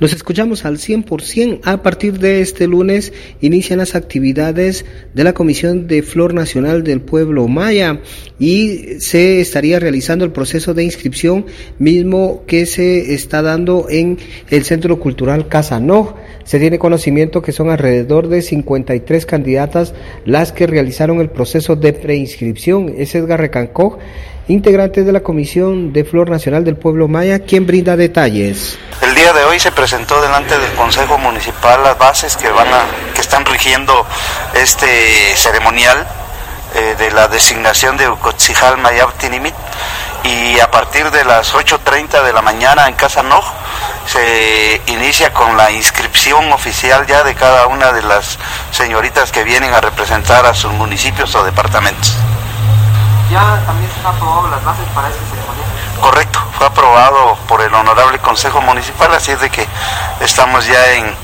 Nos escuchamos al 100%. A partir de este lunes inician las actividades de la Comisión de Flor Nacional del Pueblo Maya y se estaría realizando el proceso de inscripción mismo que se está dando en el Centro Cultural Casa No. Se tiene conocimiento que son alrededor de 53 candidatas las que realizaron el proceso de preinscripción. Es Edgar Recancó, integrante de la Comisión de Flor Nacional del Pueblo Maya, quien brinda detalles. Día de hoy se presentó delante del Consejo Municipal las bases que van a, que están rigiendo este ceremonial eh, de la designación de Ucotzijal Mayab Tinimit y a partir de las 8.30 de la mañana en Casa Noj se inicia con la inscripción oficial ya de cada una de las señoritas que vienen a representar a sus municipios o departamentos. ¿Ya también se han aprobado las bases para este ceremonial? Correcto, fue aprobado por el Honorable Consejo Municipal, así es de que estamos ya en,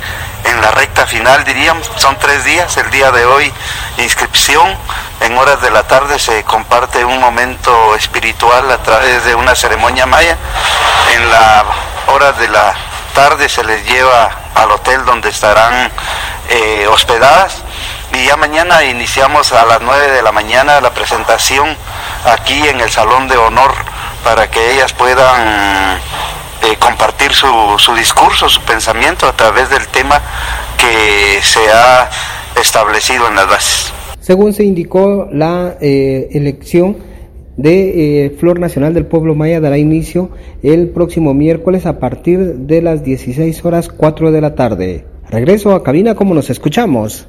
en la recta final, diríamos, son tres días, el día de hoy inscripción, en horas de la tarde se comparte un momento espiritual a través de una ceremonia maya, en la hora de la tarde se les lleva al hotel donde estarán eh, hospedadas y ya mañana iniciamos a las 9 de la mañana la presentación aquí en el Salón de Honor para que ellas puedan eh, compartir su, su discurso, su pensamiento a través del tema que se ha establecido en las bases. Según se indicó, la eh, elección de eh, Flor Nacional del Pueblo Maya dará inicio el próximo miércoles a partir de las 16 horas 4 de la tarde. Regreso a cabina como nos escuchamos.